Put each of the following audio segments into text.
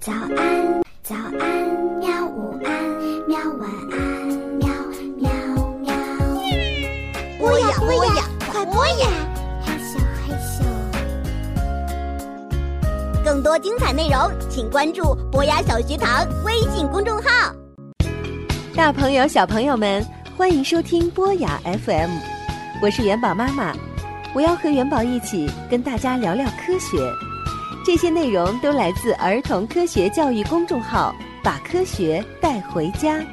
早安，早安，喵！午安，喵！晚安，喵喵喵。播呀播呀，快播呀！害羞害羞。更多精彩内容，请关注博雅小学堂微信公众号。大朋友、小朋友们，欢迎收听博雅 FM，我是元宝妈妈，我要和元宝一起跟大家聊聊科学。这些内容都来自儿童科学教育公众号，把科学带回家。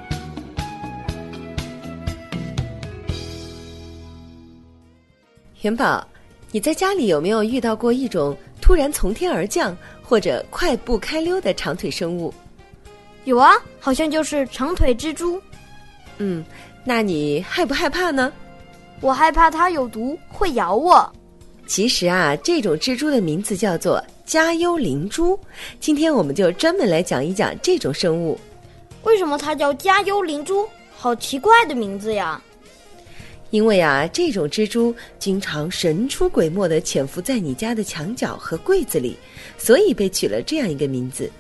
元宝，你在家里有没有遇到过一种突然从天而降或者快步开溜的长腿生物？有啊，好像就是长腿蜘蛛。嗯，那你害不害怕呢？我害怕它有毒，会咬我。其实啊，这种蜘蛛的名字叫做加幽灵蛛。今天我们就专门来讲一讲这种生物。为什么它叫加幽灵蛛？好奇怪的名字呀！因为啊，这种蜘蛛经常神出鬼没的潜伏在你家的墙角和柜子里，所以被取了这样一个名字。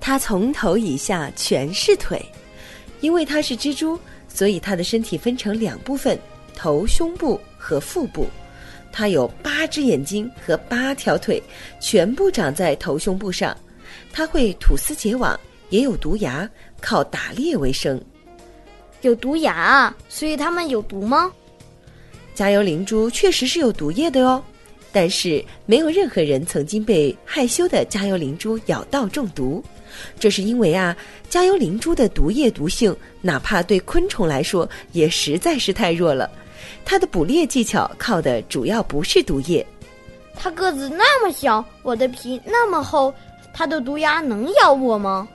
它从头以下全是腿，因为它是蜘蛛，所以它的身体分成两部分：头、胸部和腹部。它有八只眼睛和八条腿，全部长在头胸部上。它会吐丝结网，也有毒牙，靠打猎为生。有毒牙啊，所以它们有毒吗？加油灵珠确实是有毒液的哦，但是没有任何人曾经被害羞的加油灵珠咬到中毒。这是因为啊，加油灵珠的毒液毒性，哪怕对昆虫来说，也实在是太弱了。它的捕猎技巧靠的主要不是毒液。它个子那么小，我的皮那么厚，它的毒牙能咬我吗？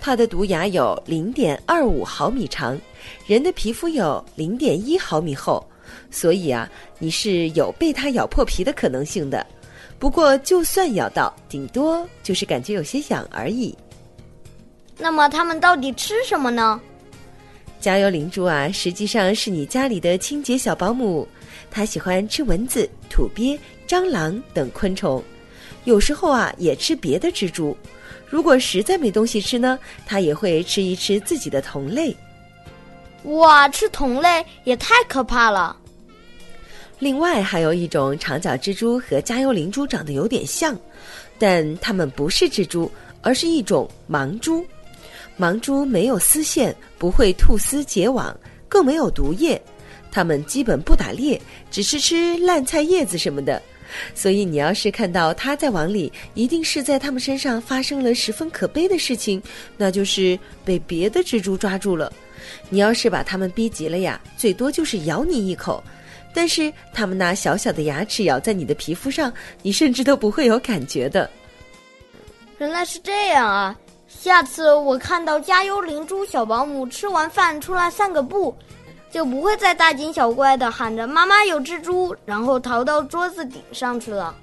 它的毒牙有零点二五毫米长，人的皮肤有零点一毫米厚，所以啊，你是有被它咬破皮的可能性的。不过，就算咬到，顶多就是感觉有些痒而已。那么，它们到底吃什么呢？加油灵珠啊，实际上是你家里的清洁小保姆，它喜欢吃蚊子、土鳖、蟑螂等昆虫，有时候啊也吃别的蜘蛛。如果实在没东西吃呢，它也会吃一吃自己的同类。哇，吃同类也太可怕了！另外还有一种长脚蜘蛛和加油灵珠长得有点像，但它们不是蜘蛛，而是一种盲蛛。盲蛛没有丝线，不会吐丝结网，更没有毒液。它们基本不打猎，只是吃烂菜叶子什么的。所以你要是看到它在网里，一定是在它们身上发生了十分可悲的事情，那就是被别的蜘蛛抓住了。你要是把它们逼急了呀，最多就是咬你一口。但是它们那小小的牙齿咬在你的皮肤上，你甚至都不会有感觉的。原来是这样啊！下次我看到加油灵珠小保姆吃完饭出来散个步，就不会再大惊小怪的喊着“妈妈有蜘蛛”，然后逃到桌子顶上去了。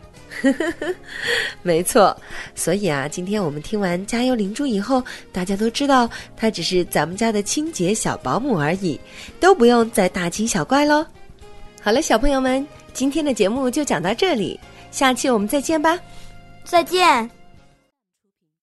呵呵呵没错，所以啊，今天我们听完加油灵珠以后，大家都知道它只是咱们家的清洁小保姆而已，都不用再大惊小怪喽。好了，小朋友们，今天的节目就讲到这里，下期我们再见吧，再见。